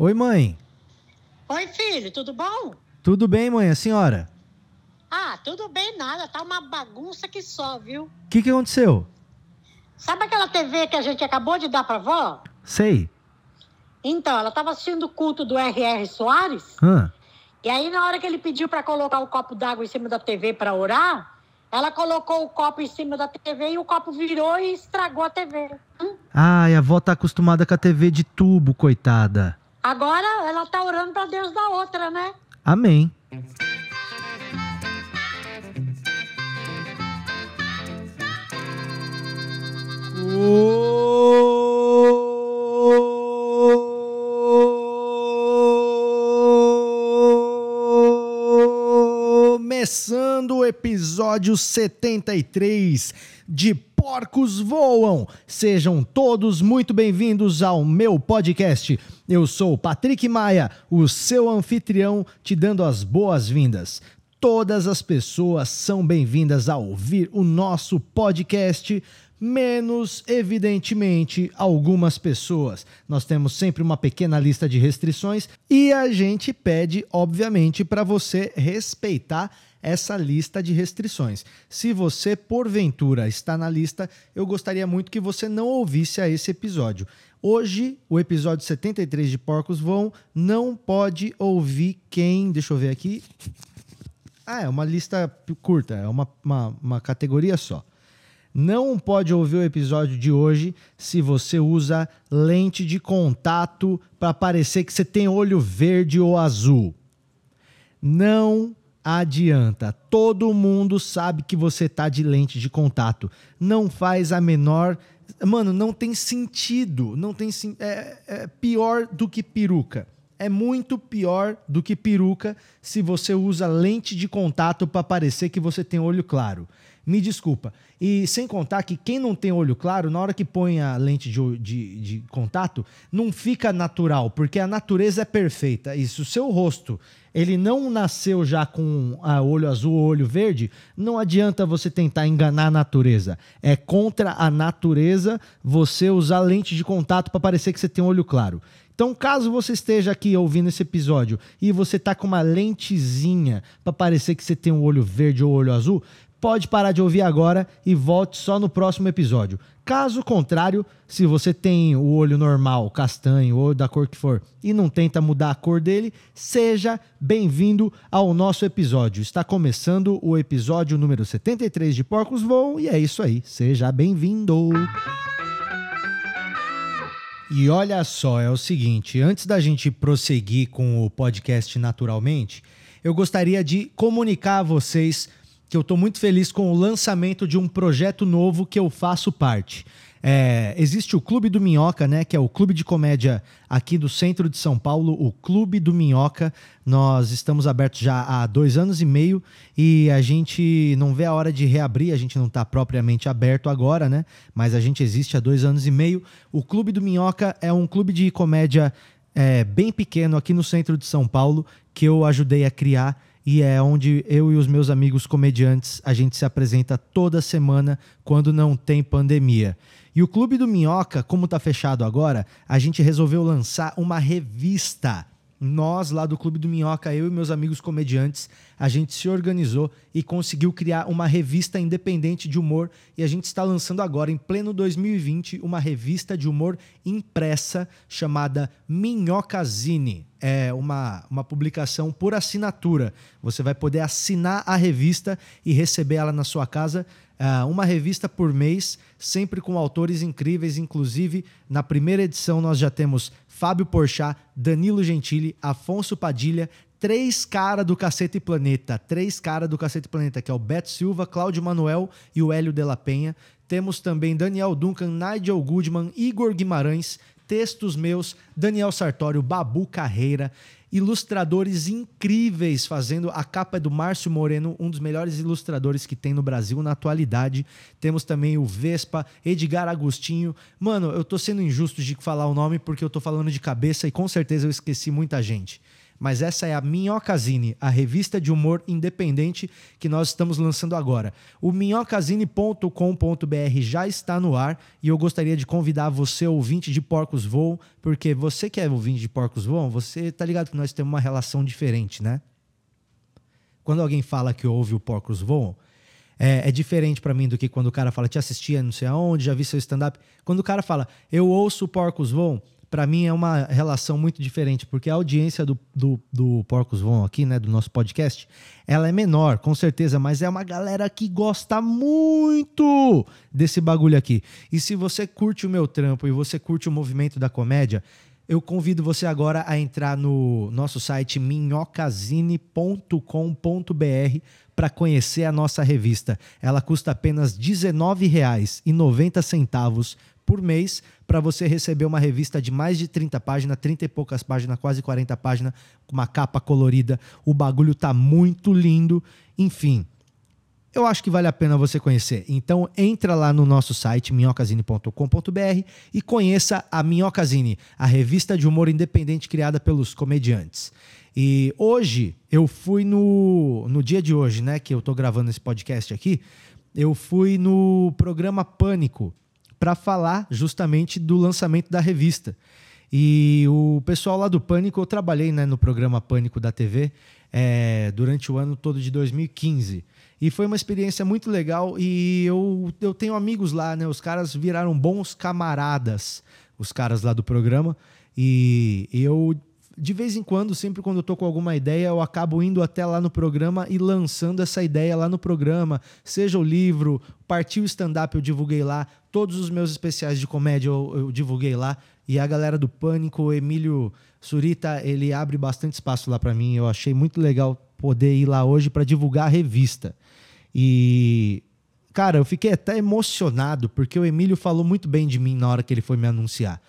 Oi, mãe. Oi, filho, tudo bom? Tudo bem, mãe? A senhora? Ah, tudo bem, nada. Tá uma bagunça que só, viu? O que, que aconteceu? Sabe aquela TV que a gente acabou de dar pra vó? Sei. Então, ela tava assistindo o culto do R.R. Soares. Hã? E aí, na hora que ele pediu pra colocar o copo d'água em cima da TV pra orar, ela colocou o copo em cima da TV e o copo virou e estragou a TV. Hum? Ai, a avó tá acostumada com a TV de tubo, coitada. Agora ela tá orando pra Deus da outra, né? Amém. Começando episódio 73 de Porcos Voam. Sejam todos muito bem-vindos ao meu podcast. Eu sou Patrick Maia, o seu anfitrião, te dando as boas-vindas. Todas as pessoas são bem-vindas a ouvir o nosso podcast, menos, evidentemente, algumas pessoas. Nós temos sempre uma pequena lista de restrições e a gente pede, obviamente, para você respeitar essa lista de restrições. Se você, porventura, está na lista, eu gostaria muito que você não ouvisse a esse episódio. Hoje, o episódio 73 de Porcos Vão não pode ouvir quem. Deixa eu ver aqui. Ah, é uma lista curta, é uma, uma, uma categoria só. Não pode ouvir o episódio de hoje se você usa lente de contato para parecer que você tem olho verde ou azul. Não adianta. Todo mundo sabe que você tá de lente de contato. Não faz a menor. Mano, não tem sentido. Não tem é, é pior do que peruca. É muito pior do que peruca se você usa lente de contato para parecer que você tem olho claro. Me desculpa. E sem contar que quem não tem olho claro, na hora que põe a lente de, de, de contato, não fica natural, porque a natureza é perfeita. E se o seu rosto ele não nasceu já com a olho azul ou olho verde, não adianta você tentar enganar a natureza. É contra a natureza você usar lente de contato para parecer que você tem olho claro. Então, caso você esteja aqui ouvindo esse episódio e você tá com uma lentezinha para parecer que você tem um olho verde ou olho azul, pode parar de ouvir agora e volte só no próximo episódio. Caso contrário, se você tem o olho normal, castanho ou da cor que for e não tenta mudar a cor dele, seja bem-vindo ao nosso episódio. Está começando o episódio número 73 de Porcos Voam e é isso aí. Seja bem-vindo. E olha só, é o seguinte, antes da gente prosseguir com o podcast naturalmente, eu gostaria de comunicar a vocês que eu estou muito feliz com o lançamento de um projeto novo que eu faço parte. É, existe o Clube do Minhoca, né? Que é o clube de comédia aqui do centro de São Paulo, o Clube do Minhoca. Nós estamos abertos já há dois anos e meio e a gente não vê a hora de reabrir. A gente não está propriamente aberto agora, né? Mas a gente existe há dois anos e meio. O Clube do Minhoca é um clube de comédia é, bem pequeno aqui no centro de São Paulo que eu ajudei a criar e é onde eu e os meus amigos comediantes a gente se apresenta toda semana quando não tem pandemia. E o Clube do Minhoca, como está fechado agora, a gente resolveu lançar uma revista nós, lá do Clube do Minhoca, eu e meus amigos comediantes, a gente se organizou e conseguiu criar uma revista independente de humor. E a gente está lançando agora, em pleno 2020, uma revista de humor impressa chamada Minhocazine. É uma, uma publicação por assinatura. Você vai poder assinar a revista e receber ela na sua casa. Uh, uma revista por mês, sempre com autores incríveis. Inclusive, na primeira edição, nós já temos Fábio Porchat, Danilo Gentili, Afonso Padilha, três caras do Cacete Planeta. Três caras do Cacete Planeta, que é o Beto Silva, Cláudio Manuel e o Hélio de la Penha. Temos também Daniel Duncan, Nigel Goodman, Igor Guimarães, textos meus, Daniel Sartório, Babu Carreira, ilustradores incríveis fazendo. A capa do Márcio Moreno, um dos melhores ilustradores que tem no Brasil na atualidade. Temos também o Vespa, Edgar Agostinho. Mano, eu tô sendo injusto de falar o nome porque eu tô falando de cabeça e com certeza eu esqueci muita gente. Mas essa é a Minhocazine, a revista de humor independente que nós estamos lançando agora. O minhocazine.com.br já está no ar e eu gostaria de convidar você, ouvinte de Porcos Voam, porque você que é ouvinte de Porcos Voam, você tá ligado que nós temos uma relação diferente, né? Quando alguém fala que ouve o Porcos Voam, é, é diferente para mim do que quando o cara fala, te assistia não sei aonde, já vi seu stand-up. Quando o cara fala, eu ouço o Porcos Voam, para mim é uma relação muito diferente, porque a audiência do, do, do Porcos Vão aqui, né, do nosso podcast, ela é menor, com certeza, mas é uma galera que gosta muito desse bagulho aqui. E se você curte o meu trampo e você curte o movimento da comédia, eu convido você agora a entrar no nosso site minhocazine.com.br para conhecer a nossa revista. Ela custa apenas R$ 19,90 por mês para você receber uma revista de mais de 30 páginas, 30 e poucas páginas, quase 40 páginas, com uma capa colorida. O bagulho tá muito lindo. Enfim, eu acho que vale a pena você conhecer. Então entra lá no nosso site minhocazine.com.br e conheça a Minhocazine, a revista de humor independente criada pelos comediantes. E hoje eu fui no no dia de hoje, né, que eu tô gravando esse podcast aqui, eu fui no programa Pânico para falar justamente do lançamento da revista. E o pessoal lá do Pânico, eu trabalhei né, no programa Pânico da TV é, durante o ano todo de 2015. E foi uma experiência muito legal e eu, eu tenho amigos lá, né? Os caras viraram bons camaradas, os caras lá do programa. E eu de vez em quando, sempre quando eu tô com alguma ideia, eu acabo indo até lá no programa e lançando essa ideia lá no programa. Seja o livro, partiu stand-up, eu divulguei lá. Todos os meus especiais de comédia eu, eu divulguei lá. E a galera do Pânico, o Emílio Surita, ele abre bastante espaço lá para mim. Eu achei muito legal poder ir lá hoje para divulgar a revista. E cara, eu fiquei até emocionado porque o Emílio falou muito bem de mim na hora que ele foi me anunciar.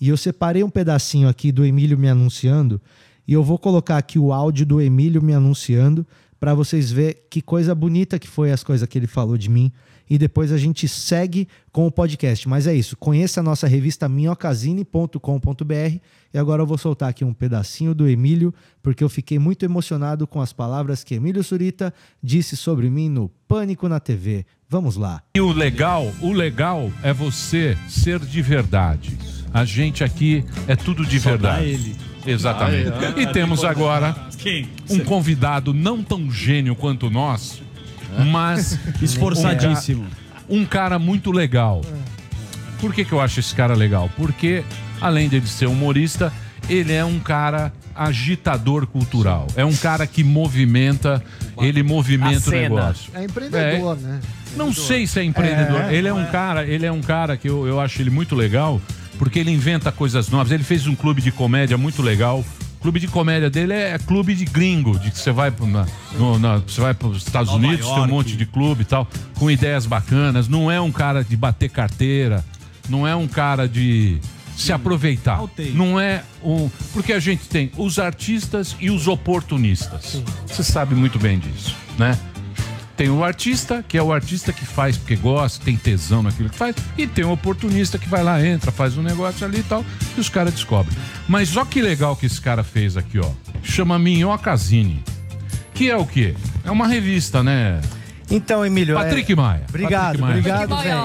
E eu separei um pedacinho aqui do Emílio me anunciando e eu vou colocar aqui o áudio do Emílio me anunciando para vocês verem que coisa bonita que foi as coisas que ele falou de mim. E depois a gente segue com o podcast. Mas é isso. Conheça a nossa revista minhocasine.com.br. E agora eu vou soltar aqui um pedacinho do Emílio, porque eu fiquei muito emocionado com as palavras que Emílio Surita disse sobre mim no Pânico na TV. Vamos lá. E o legal, o legal é você ser de verdade. A gente aqui é tudo de Só dá verdade. ele. Exatamente. Ah, é. E temos agora Quem? um convidado não tão gênio quanto nós, mas Esforçadíssimo. um cara muito legal. Por que, que eu acho esse cara legal? Porque, além de ele ser humorista, ele é um cara agitador cultural. É um cara que movimenta, ele movimenta o cena. negócio. É empreendedor, né? Não sei se é empreendedor. É, ele é um cara, ele é um cara que eu, eu acho ele muito legal, porque ele inventa coisas novas. Ele fez um clube de comédia muito legal. O clube de comédia dele é clube de gringo, de que você vai para os Estados Nova Unidos, tem um York. monte de clube e tal, com ideias bacanas. Não é um cara de bater carteira, não é um cara de se aproveitar. Altei. Não é um. Porque a gente tem os artistas e os oportunistas. Você sabe muito bem disso, né? Tem o artista, que é o artista que faz porque gosta, tem tesão naquilo que faz, e tem o oportunista que vai lá, entra, faz um negócio ali e tal, e os caras descobrem. Mas olha que legal que esse cara fez aqui, ó. Chama Minhocazine. Que é o quê? É uma revista, né? Então, Emílio. é- Patrick Maia. Obrigado, Patrick Maia. obrigado, velho.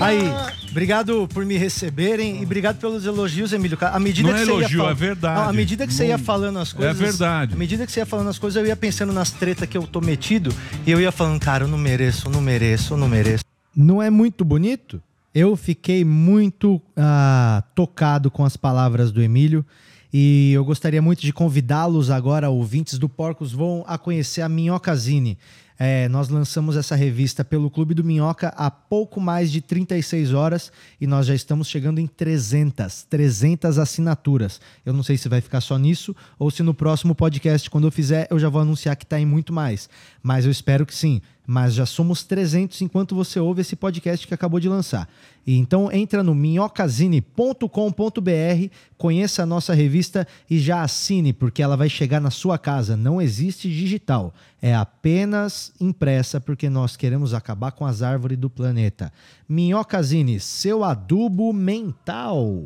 Aí, obrigado por me receberem e obrigado pelos elogios, Emílio. À medida Não que é você ia elogio, fal- é verdade. Não, à medida que você ia falando as coisas. verdade. À medida que você ia falando as coisas, eu ia pensando nas tretas que eu tô metido e eu ia falando, cara, eu não mereço, eu não mereço, eu não mereço. Não é muito bonito? Eu fiquei muito ah, tocado com as palavras do Emílio. E eu gostaria muito de convidá-los agora, ouvintes do Porcos, vão a conhecer a Minhocazine. É, nós lançamos essa revista pelo Clube do Minhoca há pouco mais de 36 horas e nós já estamos chegando em 300, 300 assinaturas. Eu não sei se vai ficar só nisso ou se no próximo podcast, quando eu fizer, eu já vou anunciar que está em muito mais. Mas eu espero que sim. Mas já somos 300 enquanto você ouve esse podcast que acabou de lançar. Então entra no minhocazine.com.br, conheça a nossa revista e já assine, porque ela vai chegar na sua casa. Não existe digital, é apenas impressa, porque nós queremos acabar com as árvores do planeta. Minhocazine, seu adubo mental.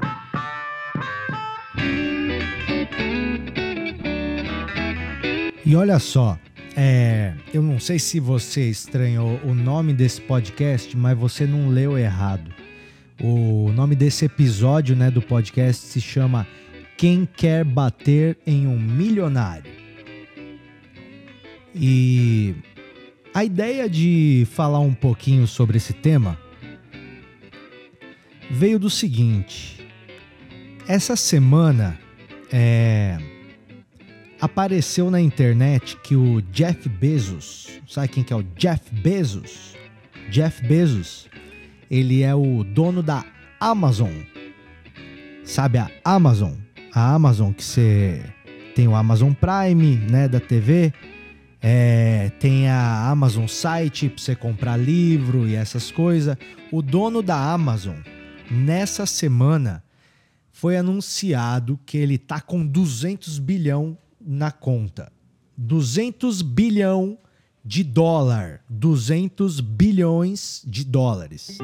E olha só, é, eu não sei se você estranhou o nome desse podcast, mas você não leu errado. O nome desse episódio né, do podcast se chama Quem Quer Bater em um Milionário. E a ideia de falar um pouquinho sobre esse tema veio do seguinte. Essa semana é, apareceu na internet que o Jeff Bezos, sabe quem que é o Jeff Bezos? Jeff Bezos, ele é o dono da Amazon. Sabe a Amazon? A Amazon que você tem o Amazon Prime, né, da TV, é, tem a Amazon Site para você comprar livro e essas coisas. O dono da Amazon, nessa semana, foi anunciado que ele tá com 200 bilhão na conta. 200 bilhão de dólar. 200 bilhões de dólares.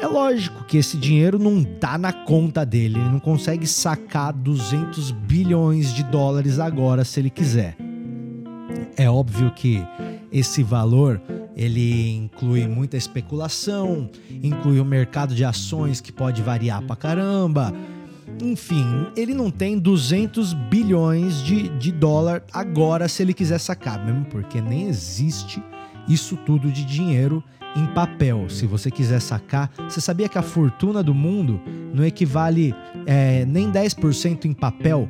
É lógico que esse dinheiro não dá na conta dele, ele não consegue sacar 200 bilhões de dólares agora se ele quiser. É óbvio que esse valor ele inclui muita especulação, inclui o mercado de ações que pode variar pra caramba. Enfim, ele não tem 200 bilhões de, de dólar agora se ele quiser sacar, mesmo porque nem existe isso tudo de dinheiro em papel. Se você quiser sacar, você sabia que a fortuna do mundo não equivale é, nem 10% em papel?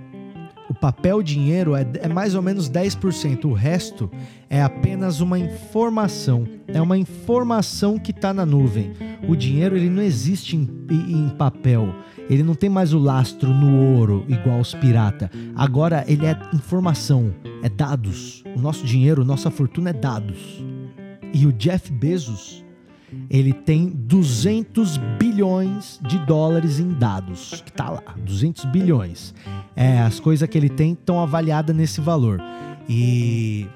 O papel dinheiro é, é mais ou menos 10%, o resto é apenas uma informação. É uma informação que está na nuvem. O dinheiro ele não existe em, em papel. Ele não tem mais o lastro no ouro, igual os pirata. Agora ele é informação, é dados. O nosso dinheiro, nossa fortuna é dados. E o Jeff Bezos, ele tem 200 bilhões de dólares em dados. Que tá lá, 200 bilhões. É, as coisas que ele tem estão avaliadas nesse valor. E,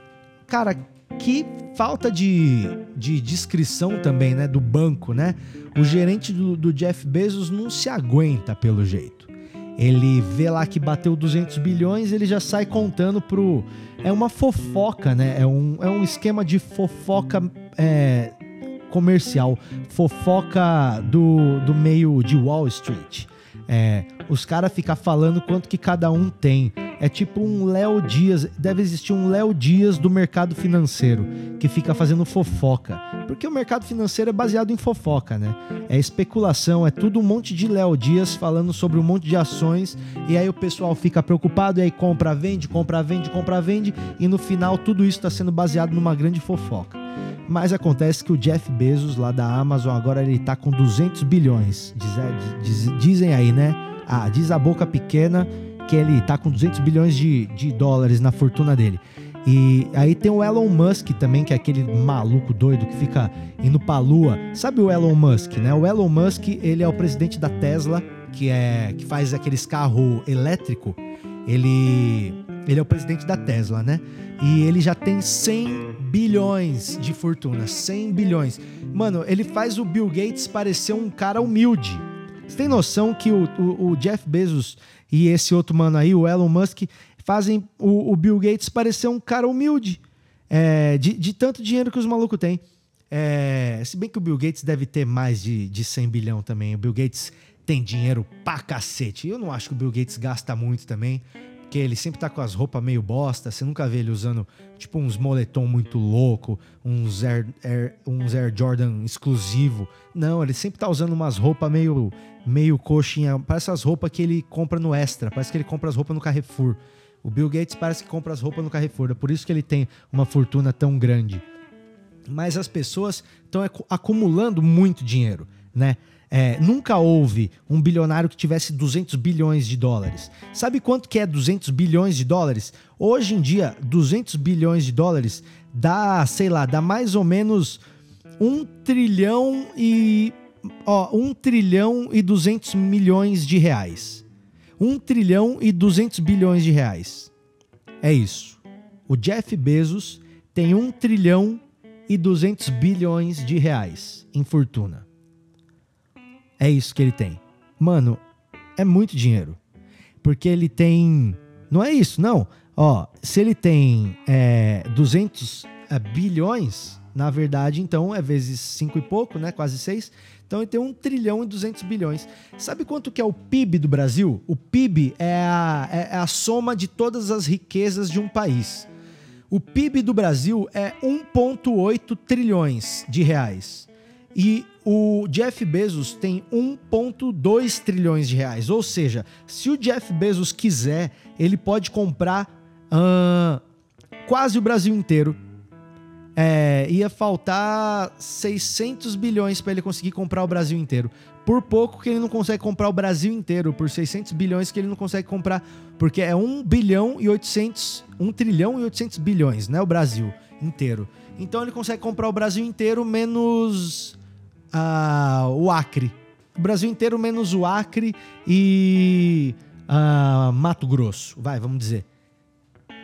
cara, que falta de, de descrição também, né, do banco, né? O gerente do, do Jeff Bezos não se aguenta pelo jeito. Ele vê lá que bateu 200 bilhões, ele já sai contando pro. É uma fofoca, né? É um, é um esquema de fofoca é, comercial, fofoca do, do meio de Wall Street. É, os caras ficam falando quanto que cada um tem. É tipo um Léo Dias, deve existir um Léo Dias do mercado financeiro, que fica fazendo fofoca. Porque o mercado financeiro é baseado em fofoca, né? É especulação, é tudo um monte de Léo Dias falando sobre um monte de ações, e aí o pessoal fica preocupado, e aí compra, vende, compra, vende, compra, vende, e no final tudo isso está sendo baseado numa grande fofoca. Mas acontece que o Jeff Bezos, lá da Amazon, agora ele tá com 200 bilhões. Diz, diz, dizem aí, né? Ah, diz a boca pequena que ele tá com 200 bilhões de, de dólares na fortuna dele. E aí tem o Elon Musk também, que é aquele maluco doido que fica indo pra lua. Sabe o Elon Musk, né? O Elon Musk, ele é o presidente da Tesla, que é que faz aqueles carros elétrico. Ele ele é o presidente da Tesla, né? E ele já tem 100 bilhões de fortuna. 100 bilhões. Mano, ele faz o Bill Gates parecer um cara humilde. Você tem noção que o, o, o Jeff Bezos e esse outro mano aí, o Elon Musk, fazem o, o Bill Gates parecer um cara humilde. É, de, de, tanto dinheiro que os malucos têm. É, se bem que o Bill Gates deve ter mais de, de 100 bilhão também. O Bill Gates tem dinheiro pra cacete. Eu não acho que o Bill Gates gasta muito também. Porque ele sempre tá com as roupas meio bosta, você nunca vê ele usando tipo uns moletom muito louco, uns Air, Air, uns Air Jordan exclusivo. Não, ele sempre tá usando umas roupas meio, meio coxinha, parece as roupas que ele compra no Extra, parece que ele compra as roupas no Carrefour. O Bill Gates parece que compra as roupas no Carrefour, é por isso que ele tem uma fortuna tão grande. Mas as pessoas estão acumulando muito dinheiro, né? É, nunca houve um bilionário que tivesse 200 bilhões de dólares. Sabe quanto que é 200 bilhões de dólares? Hoje em dia, 200 bilhões de dólares dá, sei lá, dá mais ou menos 1 trilhão e ó, 1 trilhão e 200 milhões de reais. 1 trilhão e 200 bilhões de reais. É isso. O Jeff Bezos tem 1 trilhão e 200 bilhões de reais em fortuna. É isso que ele tem. Mano, é muito dinheiro. Porque ele tem. Não é isso, não. Ó, se ele tem é, 200 é, bilhões, na verdade, então é vezes 5 e pouco, né? Quase 6. Então ele tem 1 trilhão e 200 bilhões. Sabe quanto que é o PIB do Brasil? O PIB é a, é, é a soma de todas as riquezas de um país. O PIB do Brasil é 1,8 trilhões de reais. E o Jeff Bezos tem 1,2 trilhões de reais. Ou seja, se o Jeff Bezos quiser, ele pode comprar uh, quase o Brasil inteiro é, ia faltar 600 bilhões para ele conseguir comprar o Brasil inteiro. Por pouco que ele não consegue comprar o Brasil inteiro, por 600 bilhões que ele não consegue comprar, porque é 1 bilhão e 800, 1 trilhão e 800 bilhões, né, o Brasil inteiro. Então ele consegue comprar o Brasil inteiro menos uh, o Acre. O Brasil inteiro menos o Acre e uh, Mato Grosso, vai, vamos dizer.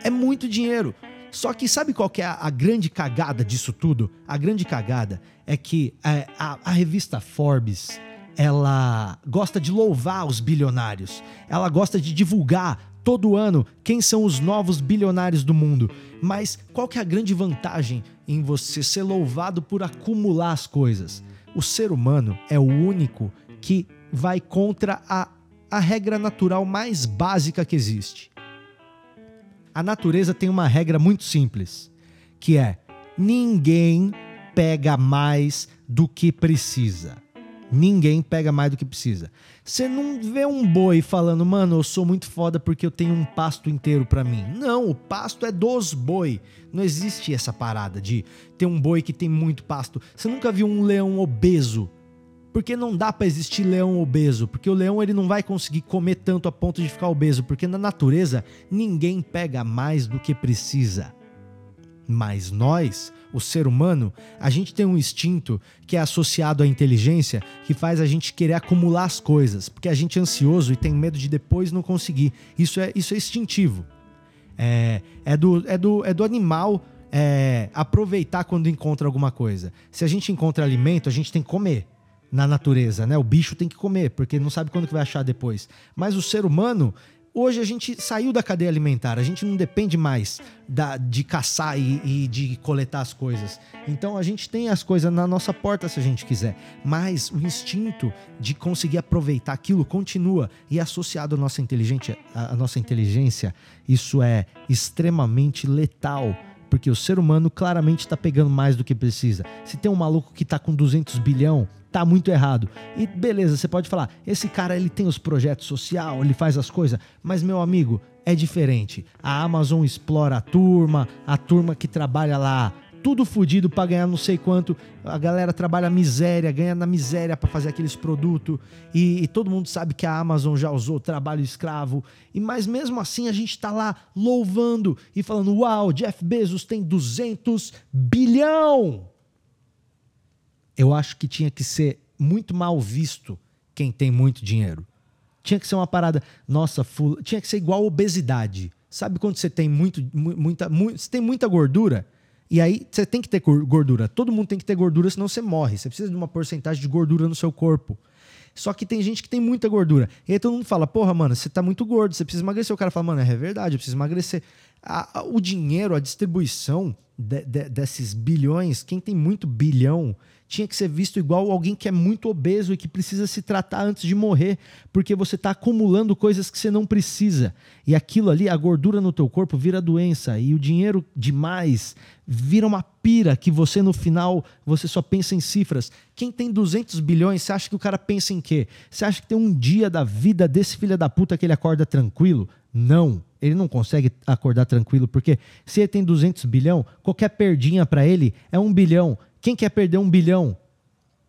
É muito dinheiro. Só que sabe qual que é a, a, grande cagada disso tudo? A grande cagada é que é, a, a revista Forbes ela gosta de louvar os bilionários. Ela gosta de divulgar todo ano quem são os novos bilionários do mundo. Mas qual que é a grande vantagem em você ser louvado por acumular as coisas? O ser humano é o único que vai contra a, a regra natural mais básica que existe. A natureza tem uma regra muito simples, que é: ninguém pega mais do que precisa. Ninguém pega mais do que precisa. Você não vê um boi falando, mano, eu sou muito foda porque eu tenho um pasto inteiro para mim. Não, o pasto é dos boi. Não existe essa parada de ter um boi que tem muito pasto. Você nunca viu um leão obeso porque não dá para existir leão obeso, porque o leão ele não vai conseguir comer tanto a ponto de ficar obeso, porque na natureza ninguém pega mais do que precisa. Mas nós, o ser humano, a gente tem um instinto que é associado à inteligência que faz a gente querer acumular as coisas, porque a gente é ansioso e tem medo de depois não conseguir. Isso é, isso é instintivo. É, é, do, é, do, é do animal é, aproveitar quando encontra alguma coisa. Se a gente encontra alimento, a gente tem que comer na natureza, né? O bicho tem que comer, porque não sabe quando que vai achar depois. Mas o ser humano, hoje a gente saiu da cadeia alimentar, a gente não depende mais da, de caçar e, e, de coletar as coisas. Então a gente tem as coisas na nossa porta se a gente quiser, mas o instinto de conseguir aproveitar aquilo continua. E associado à nossa inteligência, à nossa inteligência, isso é extremamente letal porque o ser humano claramente está pegando mais do que precisa. Se tem um maluco que está com 200 bilhão, tá muito errado. E beleza, você pode falar, esse cara ele tem os projetos social, ele faz as coisas, mas meu amigo, é diferente. A Amazon explora a turma, a turma que trabalha lá tudo fodido para ganhar não sei quanto. A galera trabalha miséria, ganha na miséria para fazer aqueles produtos. E, e, todo mundo sabe que a Amazon já usou trabalho escravo. E mas mesmo assim a gente tá lá louvando e falando: "Uau, Jeff Bezos tem 200 bilhão". Eu acho que tinha que ser muito mal visto quem tem muito dinheiro. Tinha que ser uma parada, nossa, full, tinha que ser igual obesidade. Sabe quando você tem muito, muita, muito, você tem muita gordura? E aí você tem que ter gordura. Todo mundo tem que ter gordura, senão você morre. Você precisa de uma porcentagem de gordura no seu corpo. Só que tem gente que tem muita gordura. E aí todo mundo fala, porra, mano, você tá muito gordo, você precisa emagrecer. O cara fala, mano, é verdade, eu preciso emagrecer. A, a, o dinheiro, a distribuição de, de, desses bilhões, quem tem muito bilhão, tinha que ser visto igual alguém que é muito obeso e que precisa se tratar antes de morrer, porque você está acumulando coisas que você não precisa. E aquilo ali, a gordura no teu corpo vira doença e o dinheiro demais vira uma pira que você no final você só pensa em cifras. Quem tem 200 bilhões, você acha que o cara pensa em quê? Você acha que tem um dia da vida desse filho da puta que ele acorda tranquilo? Não, ele não consegue acordar tranquilo, porque se ele tem 200 bilhão, qualquer perdinha para ele é um bilhão. Quem quer perder um bilhão?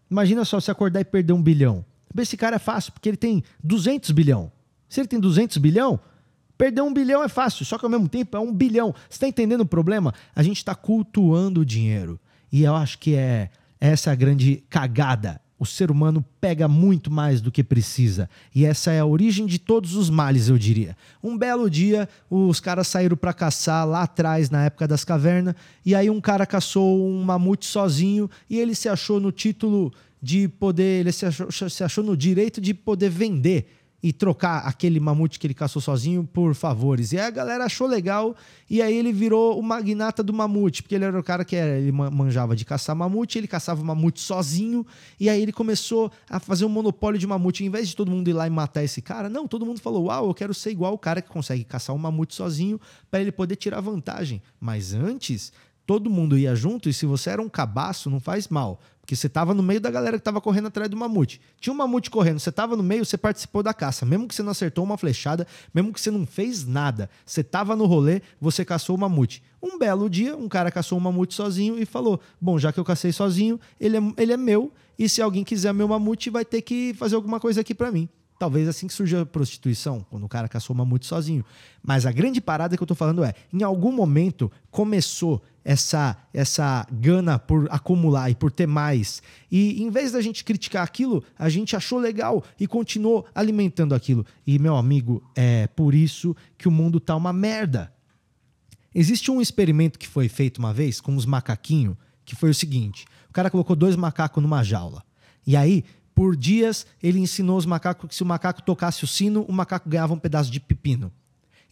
Imagina só se acordar e perder um bilhão. Esse cara é fácil, porque ele tem 200 bilhão. Se ele tem 200 bilhão, perder um bilhão é fácil, só que ao mesmo tempo é um bilhão. Você está entendendo o problema? A gente está cultuando o dinheiro. E eu acho que é essa a grande cagada o ser humano pega muito mais do que precisa. E essa é a origem de todos os males, eu diria. Um belo dia, os caras saíram para caçar lá atrás, na época das cavernas, e aí um cara caçou um mamute sozinho e ele se achou no título de poder, ele se achou, se achou no direito de poder vender. E trocar aquele mamute que ele caçou sozinho por favores. E a galera achou legal e aí ele virou o magnata do mamute, porque ele era o cara que era, ele manjava de caçar mamute, ele caçava mamute sozinho e aí ele começou a fazer um monopólio de mamute. Em vez de todo mundo ir lá e matar esse cara, não, todo mundo falou: "Uau, eu quero ser igual o cara que consegue caçar um mamute sozinho para ele poder tirar vantagem". Mas antes, todo mundo ia junto e se você era um cabaço, não faz mal. Porque você estava no meio da galera que estava correndo atrás do mamute. Tinha um mamute correndo, você estava no meio, você participou da caça. Mesmo que você não acertou uma flechada, mesmo que você não fez nada, você estava no rolê, você caçou o mamute. Um belo dia, um cara caçou um mamute sozinho e falou: Bom, já que eu cacei sozinho, ele é, ele é meu, e se alguém quiser meu mamute, vai ter que fazer alguma coisa aqui para mim. Talvez assim que surja a prostituição, quando o cara caçou mamute sozinho. Mas a grande parada que eu tô falando é, em algum momento começou essa essa gana por acumular e por ter mais. E em vez da gente criticar aquilo, a gente achou legal e continuou alimentando aquilo. E meu amigo, é por isso que o mundo tá uma merda. Existe um experimento que foi feito uma vez com os macaquinhos, que foi o seguinte: o cara colocou dois macacos numa jaula. E aí, por dias, ele ensinou os macacos que se o macaco tocasse o sino, o macaco ganhava um pedaço de pepino.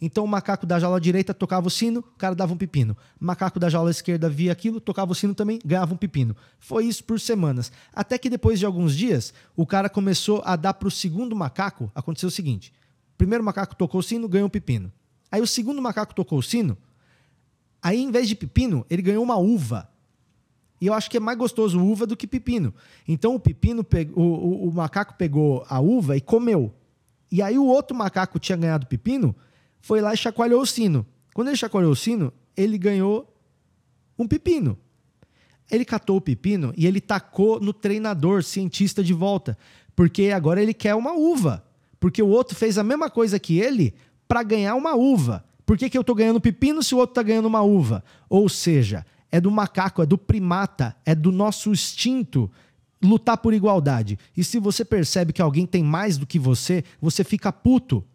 Então o macaco da jaula direita tocava o sino, o cara dava um pepino. O macaco da jaula esquerda via aquilo, tocava o sino também, ganhava um pepino. Foi isso por semanas. Até que depois de alguns dias, o cara começou a dar para o segundo macaco. Aconteceu o seguinte: o primeiro macaco tocou o sino, ganhou um pepino. Aí o segundo macaco tocou o sino, aí em vez de pepino, ele ganhou uma uva. E eu acho que é mais gostoso uva do que pepino. Então o pepino, o, o, o macaco pegou a uva e comeu. E aí o outro macaco tinha ganhado pepino foi lá e chacoalhou o sino. Quando ele chacoalhou o sino, ele ganhou um pepino. Ele catou o pepino e ele tacou no treinador, cientista de volta, porque agora ele quer uma uva. Porque o outro fez a mesma coisa que ele para ganhar uma uva. Por que, que eu estou ganhando pepino se o outro está ganhando uma uva? Ou seja, é do macaco, é do primata, é do nosso instinto lutar por igualdade. E se você percebe que alguém tem mais do que você, você fica puto.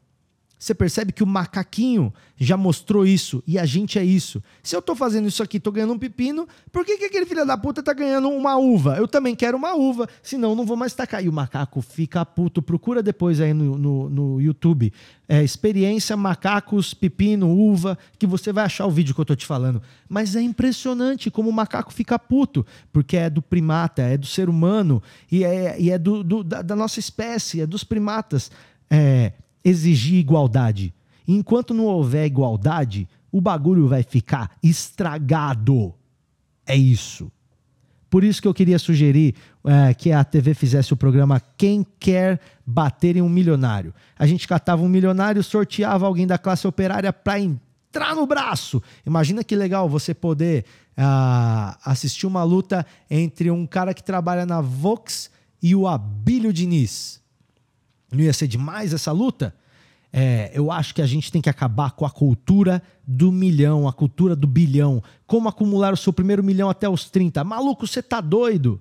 Você percebe que o macaquinho já mostrou isso e a gente é isso. Se eu tô fazendo isso aqui, tô ganhando um pepino, por que, que aquele filho da puta tá ganhando uma uva? Eu também quero uma uva, senão não vou mais tacar. E o macaco fica puto. Procura depois aí no, no, no YouTube. É, experiência macacos, pepino, uva, que você vai achar o vídeo que eu tô te falando. Mas é impressionante como o macaco fica puto, porque é do primata, é do ser humano e é, e é do, do da, da nossa espécie, é dos primatas. É exigir igualdade. Enquanto não houver igualdade, o bagulho vai ficar estragado. É isso. Por isso que eu queria sugerir é, que a TV fizesse o programa Quem Quer Bater em um Milionário. A gente catava um milionário, sorteava alguém da classe operária para entrar no braço. Imagina que legal você poder uh, assistir uma luta entre um cara que trabalha na Vox e o Abílio Diniz. Não ia ser demais essa luta? É, eu acho que a gente tem que acabar com a cultura do milhão, a cultura do bilhão. Como acumular o seu primeiro milhão até os 30? Maluco, você tá doido?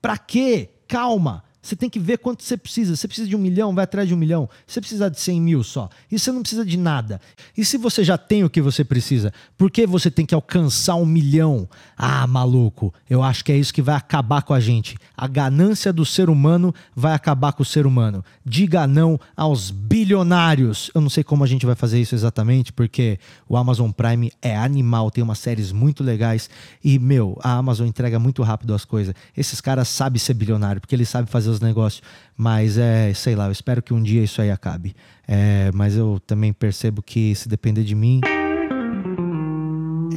Pra quê? Calma. Você tem que ver quanto você precisa. Você precisa de um milhão, vai atrás de um milhão. Você precisa de 100 mil só. E você não precisa de nada. E se você já tem o que você precisa, por que você tem que alcançar um milhão? Ah, maluco, eu acho que é isso que vai acabar com a gente. A ganância do ser humano vai acabar com o ser humano. Diga não aos bilionários. Eu não sei como a gente vai fazer isso exatamente, porque o Amazon Prime é animal, tem umas séries muito legais. E, meu, a Amazon entrega muito rápido as coisas. Esses caras sabem ser bilionário, porque eles sabem fazer negócios. Mas é, sei lá, eu espero que um dia isso aí acabe. É, mas eu também percebo que se depender de mim.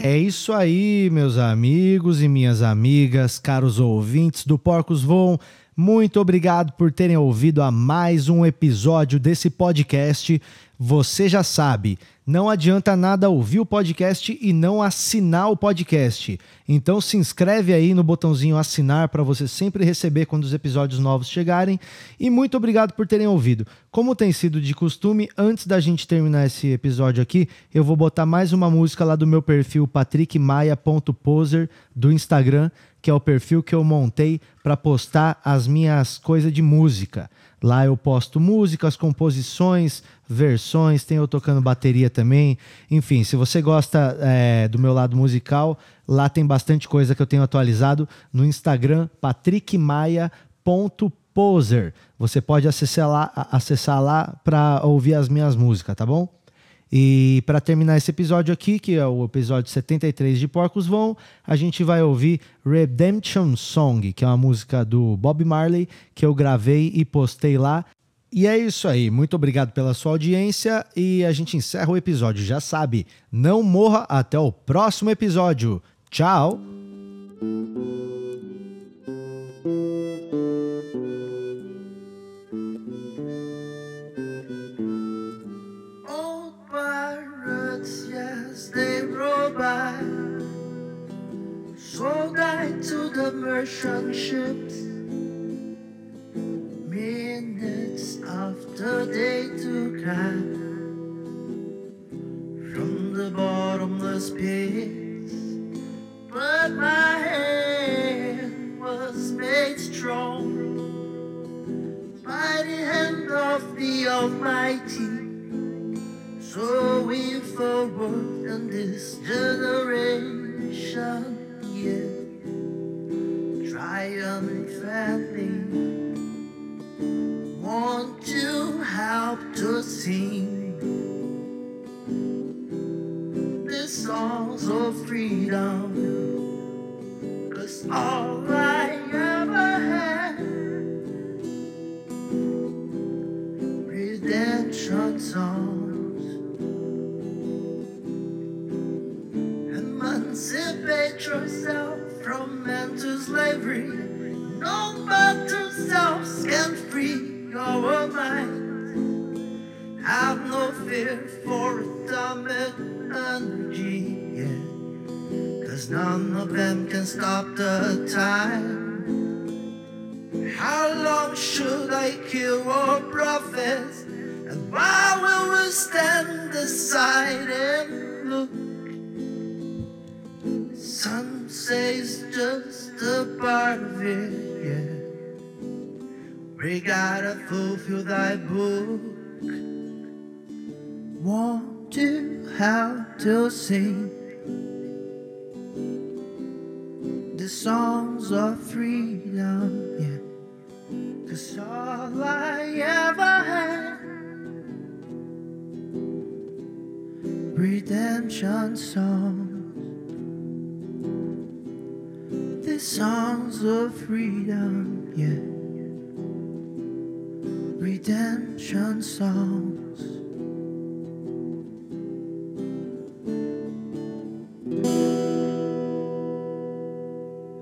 É isso aí, meus amigos e minhas amigas, caros ouvintes do Porcos Voam. Muito obrigado por terem ouvido a mais um episódio desse podcast. Você já sabe, não adianta nada ouvir o podcast e não assinar o podcast. Então se inscreve aí no botãozinho assinar para você sempre receber quando os episódios novos chegarem. E muito obrigado por terem ouvido. Como tem sido de costume, antes da gente terminar esse episódio aqui, eu vou botar mais uma música lá do meu perfil patrickmaia.poser do Instagram que é o perfil que eu montei para postar as minhas coisas de música. Lá eu posto músicas, composições, versões, tem eu tocando bateria também. Enfim, se você gosta é, do meu lado musical, lá tem bastante coisa que eu tenho atualizado no Instagram, patrickmaia.poser. Você pode acessar lá, acessar lá para ouvir as minhas músicas, tá bom? E para terminar esse episódio aqui, que é o episódio 73 de Porcos Vão, a gente vai ouvir Redemption Song, que é uma música do Bob Marley que eu gravei e postei lá. E é isso aí, muito obrigado pela sua audiência e a gente encerra o episódio. Já sabe, não morra até o próximo episódio. Tchau! To the merchant ships. Minutes after they took out from the bottomless pits, but my hand was made strong by the hand of the Almighty. So we forward in this generation, yeah. Triumphantly want to help to sing. The songs of freedom. Cause all I ever had, redemption songs, yourself from mental slavery. No matter selves can free our mind. Have no fear for atomic energy. Yeah. Cause none of them can stop the time. How long should I kill our prophets? And why will we stand aside and says just a part of it, yeah. We gotta fulfill thy book. Want to how to sing the songs of freedom, yeah. Cause all I ever had, redemption songs. of freedom, yeah. Redemption songs.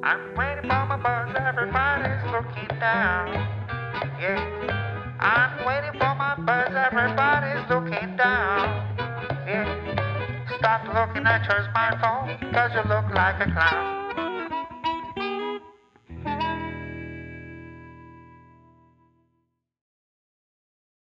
I'm waiting for my buzz, everybody's looking down. Yeah. I'm waiting for my buzz, everybody's looking down. Yeah. Stop looking at your smartphone, cause you look like a clown.